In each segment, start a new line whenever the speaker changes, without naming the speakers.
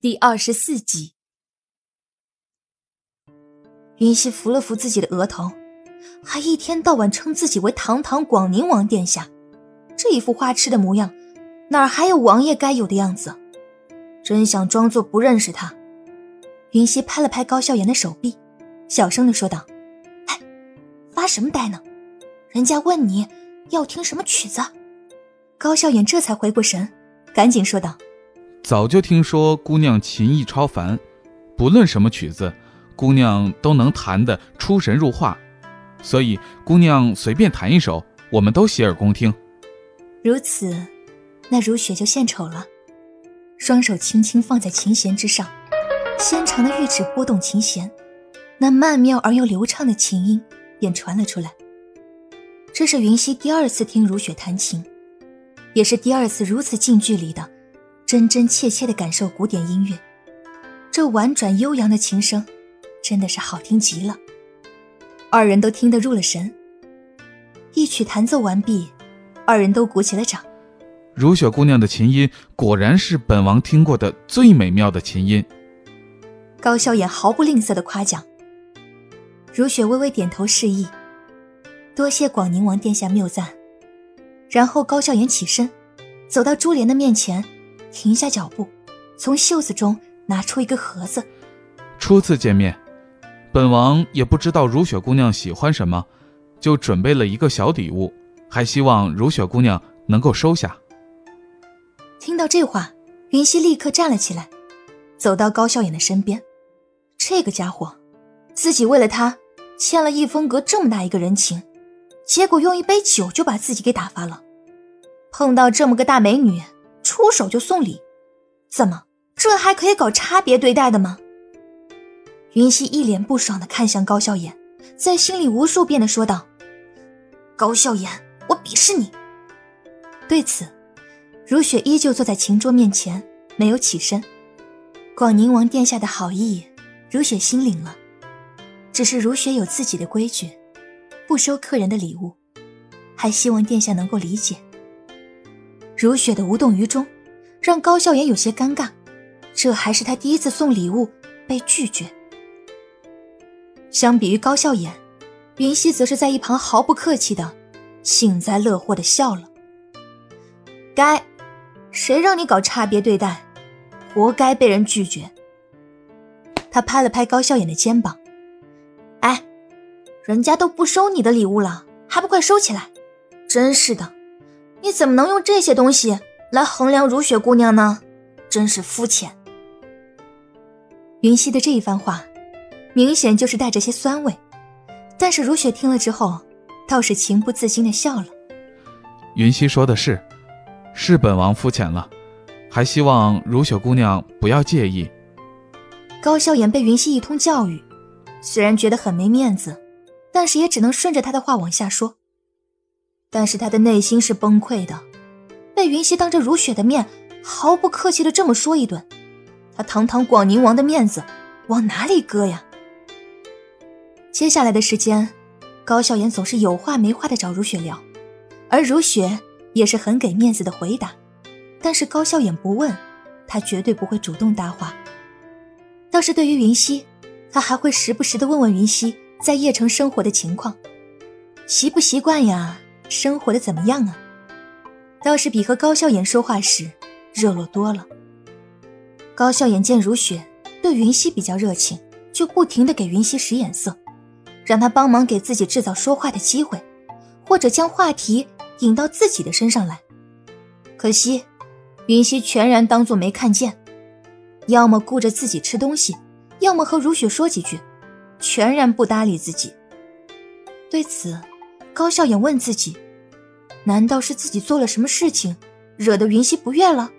第二十四集，云溪扶了扶自己的额头，还一天到晚称自己为堂堂广宁王殿下，这一副花痴的模样，哪还有王爷该有的样子？真想装作不认识他。云溪拍了拍高笑颜的手臂，小声的说道：“哎，发什么呆呢？人家问你要听什么曲子。”高笑颜这才回过神，赶紧说道。
早就听说姑娘琴艺超凡，不论什么曲子，姑娘都能弹得出神入化，所以姑娘随便弹一首，我们都洗耳恭听。
如此，那如雪就献丑了，双手轻轻放在琴弦之上，纤长的玉指拨动琴弦，那曼妙而又流畅的琴音便传了出来。这是云溪第二次听如雪弹琴，也是第二次如此近距离的。真真切切的感受古典音乐，这婉转悠扬的琴声，真的是好听极了。二人都听得入了神。一曲弹奏完毕，二人都鼓起了掌。
如雪姑娘的琴音果然是本王听过的最美妙的琴音。
高笑颜毫不吝啬的夸奖。如雪微微点头示意，多谢广宁王殿下谬赞。然后高笑颜起身，走到珠帘的面前。停下脚步，从袖子中拿出一个盒子。
初次见面，本王也不知道如雪姑娘喜欢什么，就准备了一个小礼物，还希望如雪姑娘能够收下。
听到这话，云溪立刻站了起来，走到高笑颜的身边。这个家伙，自己为了他欠了易风阁这么大一个人情，结果用一杯酒就把自己给打发了。碰到这么个大美女。出手就送礼，怎么这还可以搞差别对待的吗？云溪一脸不爽的看向高笑颜，在心里无数遍的说道：“高笑颜，我鄙视你。”对此，如雪依旧坐在琴桌面前，没有起身。广宁王殿下的好意，如雪心领了，只是如雪有自己的规矩，不收客人的礼物，还希望殿下能够理解。如雪的无动于衷，让高笑颜有些尴尬。这还是他第一次送礼物被拒绝。相比于高笑颜，云溪则是在一旁毫不客气的幸灾乐祸的笑了。该，谁让你搞差别对待，活该被人拒绝。他拍了拍高笑颜的肩膀：“哎，人家都不收你的礼物了，还不快收起来！真是的。”你怎么能用这些东西来衡量如雪姑娘呢？真是肤浅。云溪的这一番话，明显就是带着些酸味，但是如雪听了之后，倒是情不自禁的笑了。
云溪说的是，是本王肤浅了，还希望如雪姑娘不要介意。
高笑颜被云溪一通教育，虽然觉得很没面子，但是也只能顺着他的话往下说。但是他的内心是崩溃的，被云溪当着如雪的面毫不客气的这么说一顿，他堂堂广宁王的面子往哪里搁呀？接下来的时间，高笑颜总是有话没话的找如雪聊，而如雪也是很给面子的回答。但是高笑颜不问，他绝对不会主动搭话。倒是对于云溪，他还会时不时的问问云溪在邺城生活的情况，习不习惯呀？生活的怎么样啊？倒是比和高笑颜说话时热络多了。高笑颜见如雪对云溪比较热情，就不停的给云溪使眼色，让他帮忙给自己制造说话的机会，或者将话题引到自己的身上来。可惜，云溪全然当作没看见，要么顾着自己吃东西，要么和如雪说几句，全然不搭理自己。对此。高笑颜问自己：“难道是自己做了什么事情，惹得云溪不悦了？”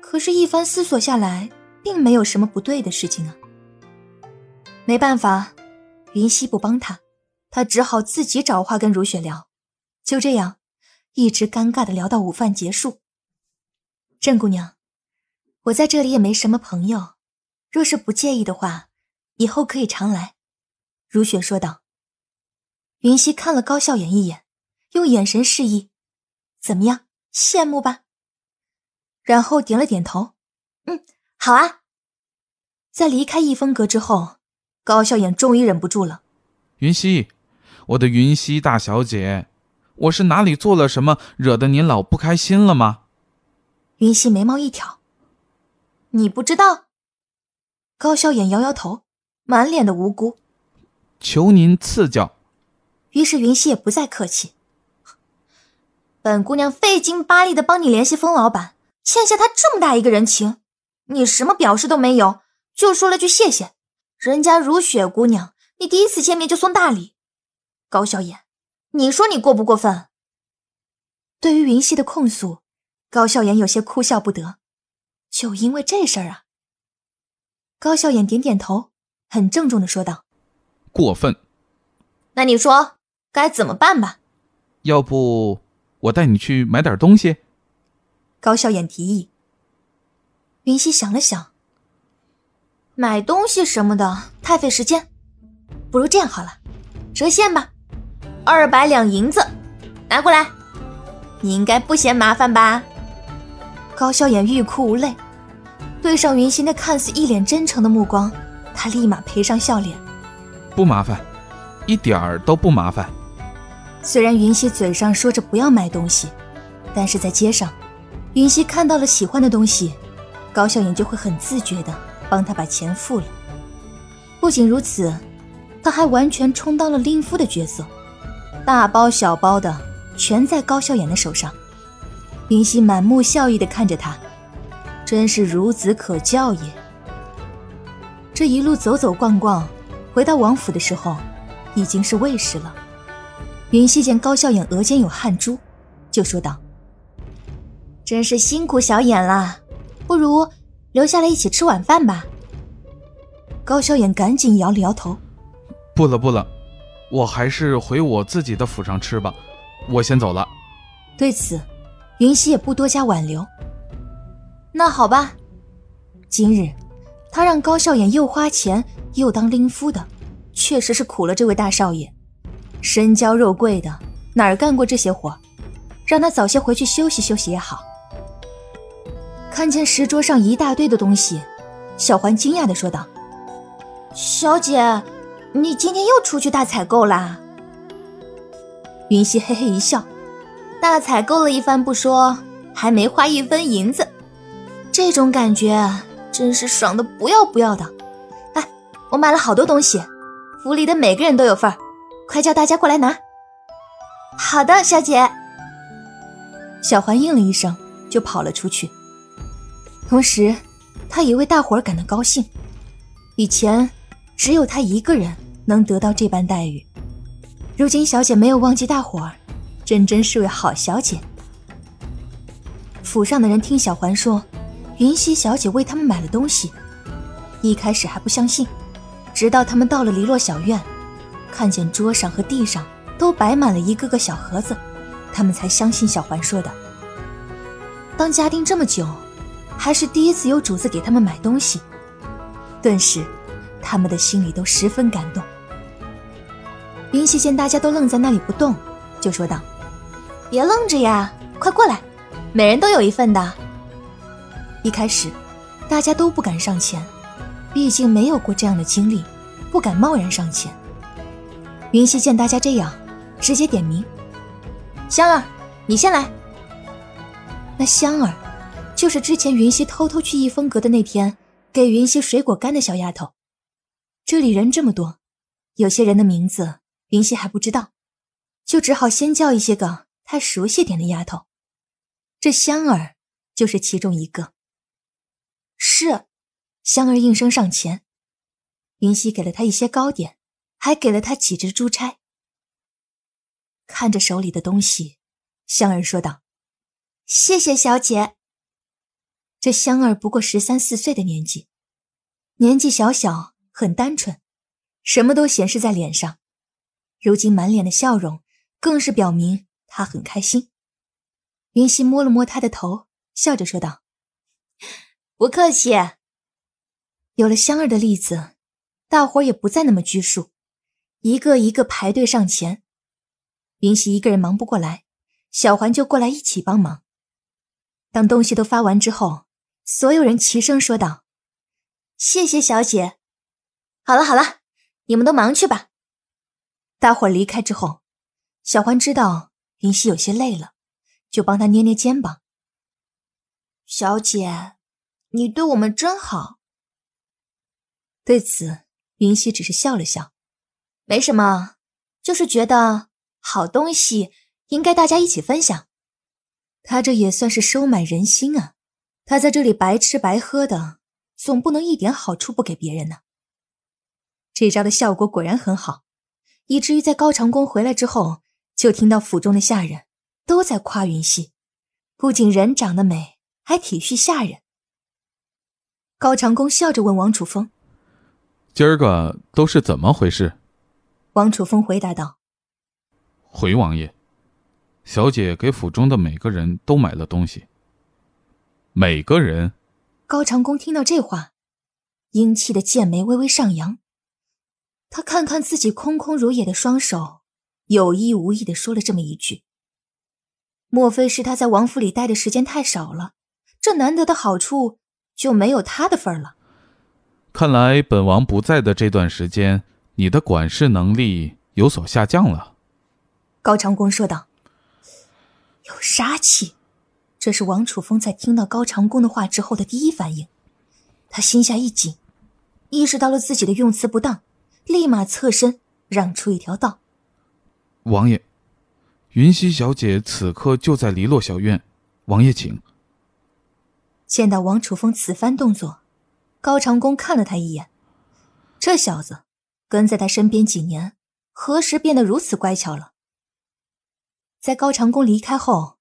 可是，一番思索下来，并没有什么不对的事情啊。没办法，云溪不帮他，他只好自己找话跟如雪聊。就这样，一直尴尬的聊到午饭结束。郑姑娘，我在这里也没什么朋友，若是不介意的话，以后可以常来。”如雪说道。云溪看了高笑颜一眼，用眼神示意：“怎么样，羡慕吧？”然后点了点头：“嗯，好啊。在离开逸风阁之后，高笑眼终于忍不住了。
云溪，我的云溪大小姐，我是哪里做了什么，惹得您老不开心了吗？
云溪眉毛一挑，你不知道？高笑眼摇摇头，满脸的无辜。
求您赐教。
于是云溪也不再客气。本姑娘费劲巴力的帮你联系风老板，欠下他这么大一个人情，你什么表示都没有，就说了句谢谢。人家如雪姑娘，你第一次见面就送大礼，高笑颜，你说你过不过分？对于云溪的控诉，高笑颜有些哭笑不得。就因为这事儿啊？高笑颜点点头，很郑重的说道：“
过分。
那你说该怎么办吧？
要不……”我带你去买点东西。
高笑眼提议。云溪想了想，买东西什么的太费时间，不如这样好了，折现吧，二百两银子，拿过来。你应该不嫌麻烦吧？高笑眼欲哭无泪，对上云溪那看似一脸真诚的目光，他立马赔上笑脸。
不麻烦，一点儿都不麻烦。
虽然云溪嘴上说着不要买东西，但是在街上，云溪看到了喜欢的东西，高笑颜就会很自觉的帮他把钱付了。不仅如此，他还完全充当了令夫的角色，大包小包的全在高笑颜的手上。云溪满目笑意的看着他，真是孺子可教也。这一路走走逛逛，回到王府的时候，已经是未时了。云溪见高笑眼额间有汗珠，就说道：“真是辛苦小眼了，不如留下来一起吃晚饭吧。”高笑眼赶紧摇了摇头：“
不了不了，我还是回我自己的府上吃吧，我先走了。”
对此，云溪也不多加挽留。那好吧，今日他让高笑眼又花钱又当拎夫的，确实是苦了这位大少爷。身娇肉贵的，哪儿干过这些活？让他早些回去休息休息也好。看见石桌上一大堆的东西，小环惊讶的说道：“小姐，你今天又出去大采购啦？”云溪嘿嘿一笑：“大采购了一番不说，还没花一分银子，这种感觉真是爽的不要不要的。哎，我买了好多东西，府里的每个人都有份儿。”快叫大家过来拿！好的，小姐。小环应了一声，就跑了出去。同时，他也为大伙儿感到高兴。以前只有他一个人能得到这般待遇，如今小姐没有忘记大伙儿，真真是位好小姐。府上的人听小环说，云溪小姐为他们买了东西，一开始还不相信，直到他们到了篱落小院。看见桌上和地上都摆满了一个个小盒子，他们才相信小环说的。当家丁这么久，还是第一次有主子给他们买东西，顿时，他们的心里都十分感动。云溪见大家都愣在那里不动，就说道：“别愣着呀，快过来，每人都有一份的。”一开始，大家都不敢上前，毕竟没有过这样的经历，不敢贸然上前。云溪见大家这样，直接点名：“香儿，你先来。”那香儿，就是之前云溪偷偷去逸风阁的那天给云溪水果干的小丫头。这里人这么多，有些人的名字云溪还不知道，就只好先叫一些个她熟悉点的丫头。这香儿就是其中一个。是，香儿应声上前，云溪给了她一些糕点。还给了他几只珠钗。看着手里的东西，香儿说道：“谢谢小姐。”这香儿不过十三四岁的年纪，年纪小小，很单纯，什么都显示在脸上。如今满脸的笑容，更是表明她很开心。云溪摸了摸她的头，笑着说道：“不客气。”有了香儿的例子，大伙儿也不再那么拘束。一个一个排队上前，云溪一个人忙不过来，小环就过来一起帮忙。当东西都发完之后，所有人齐声说道：“谢谢小姐。好了好了，你们都忙去吧。大伙离开之后，小环知道云溪有些累了，就帮她捏捏肩膀。小姐，你对我们真好。对此，云溪只是笑了笑，没什么，就是觉得好东西应该大家一起分享。他这也算是收买人心啊！他在这里白吃白喝的，总不能一点好处不给别人呢。这招的效果果然很好，以至于在高长恭回来之后，就听到府中的下人都在夸云溪，不仅人长得美，还体恤下人。高长恭笑着问王楚风：“
今儿个都是怎么回事？”
王楚风回答道：“
回王爷。”小姐给府中的每个人都买了东西。每个人，
高长恭听到这话，英气的剑眉微微上扬。他看看自己空空如也的双手，有意无意的说了这么一句：“莫非是他在王府里待的时间太少了，这难得的好处就没有他的份了？”
看来本王不在的这段时间，你的管事能力有所下降了。”
高长恭说道。有杀气，这是王楚风在听到高长恭的话之后的第一反应。他心下一紧，意识到了自己的用词不当，立马侧身让出一条道：“
王爷，云溪小姐此刻就在篱落小院，王爷请。”
见到王楚风此番动作，高长恭看了他一眼，这小子跟在他身边几年，何时变得如此乖巧了？在高长恭离开后，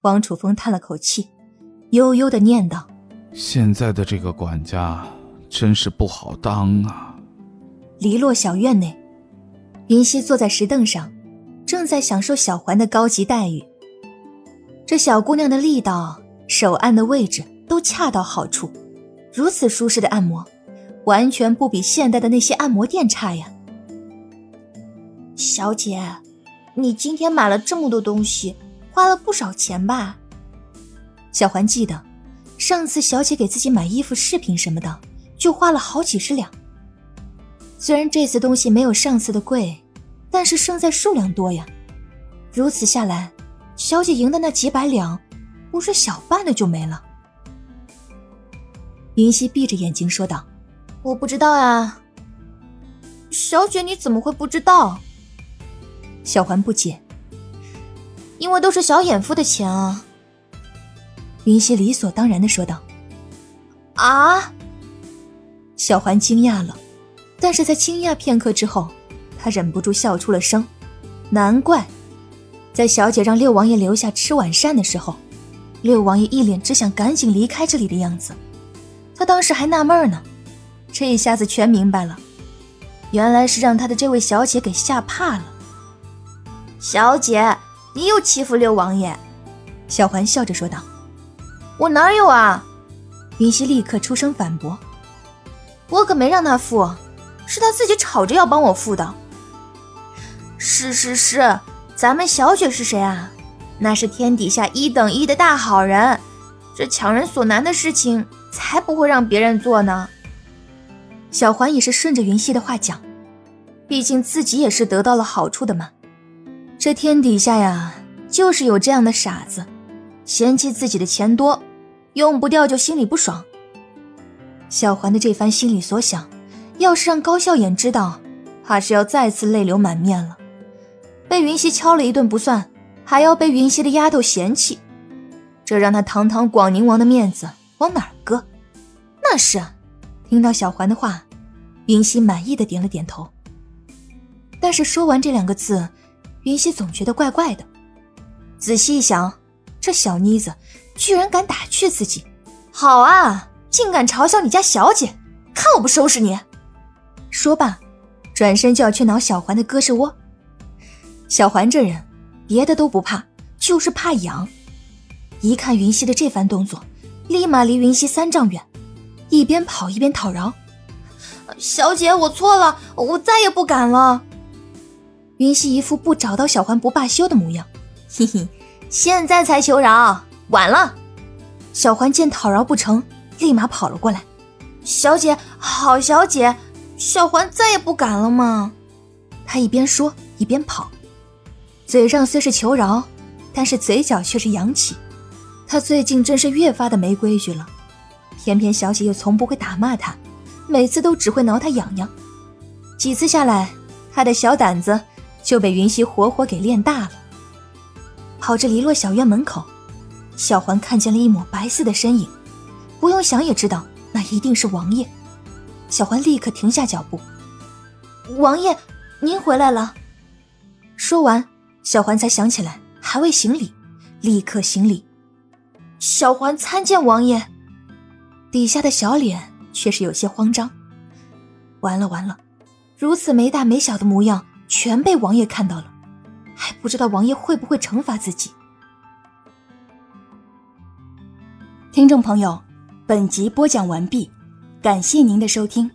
王楚风叹了口气，悠悠的念道：“
现在的这个管家真是不好当啊。”
篱落小院内，云溪坐在石凳上，正在享受小环的高级待遇。这小姑娘的力道、手按的位置都恰到好处，如此舒适的按摩，完全不比现代的那些按摩店差呀。小姐。你今天买了这么多东西，花了不少钱吧？小环记得，上次小姐给自己买衣服、饰品什么的，就花了好几十两。虽然这次东西没有上次的贵，但是胜在数量多呀。如此下来，小姐赢的那几百两，不是小半的就没了。云溪闭着眼睛说道：“我不知道呀。”小雪，你怎么会不知道？小环不解，因为都是小眼夫的钱啊。云溪理所当然的说道：“啊！”小环惊讶了，但是在惊讶片刻之后，他忍不住笑出了声。难怪，在小姐让六王爷留下吃晚膳的时候，六王爷一脸只想赶紧离开这里的样子。他当时还纳闷呢，这一下子全明白了，原来是让他的这位小姐给吓怕了。小姐，你又欺负六王爷！小环笑着说道：“我哪有啊？”云溪立刻出声反驳：“我可没让他付，是他自己吵着要帮我付的。”是是是，咱们小雪是谁啊？那是天底下一等一的大好人，这强人所难的事情才不会让别人做呢。小环也是顺着云溪的话讲，毕竟自己也是得到了好处的嘛。这天底下呀，就是有这样的傻子，嫌弃自己的钱多，用不掉就心里不爽。小环的这番心里所想，要是让高笑颜知道，怕是要再次泪流满面了。被云溪敲了一顿不算，还要被云溪的丫头嫌弃，这让他堂堂广宁王的面子往哪搁？那是。听到小环的话，云溪满意的点了点头。但是说完这两个字。云溪总觉得怪怪的，仔细一想，这小妮子居然敢打趣自己，好啊，竟敢嘲笑你家小姐，看我不收拾你！说罢，转身就要去挠小环的胳肢窝。小环这人，别的都不怕，就是怕痒。一看云溪的这番动作，立马离云溪三丈远，一边跑一边讨饶：“小姐，我错了，我再也不敢了。”云溪一副不找到小环不罢休的模样，嘿嘿，现在才求饶，晚了。小环见讨饶不成，立马跑了过来。小姐，好小姐，小环再也不敢了吗？他一边说一边跑，嘴上虽是求饶，但是嘴角却是扬起。他最近真是越发的没规矩了，偏偏小姐又从不会打骂他，每次都只会挠他痒痒。几次下来，他的小胆子就被云溪活活给练大了。跑着离落小院门口，小环看见了一抹白色的身影，不用想也知道。那一定是王爷，小环立刻停下脚步。王爷，您回来了。说完，小环才想起来还未行礼，立刻行礼。小环参见王爷。底下的小脸却是有些慌张。完了完了，如此没大没小的模样全被王爷看到了，还不知道王爷会不会惩罚自己。
听众朋友。本集播讲完毕，感谢您的收听。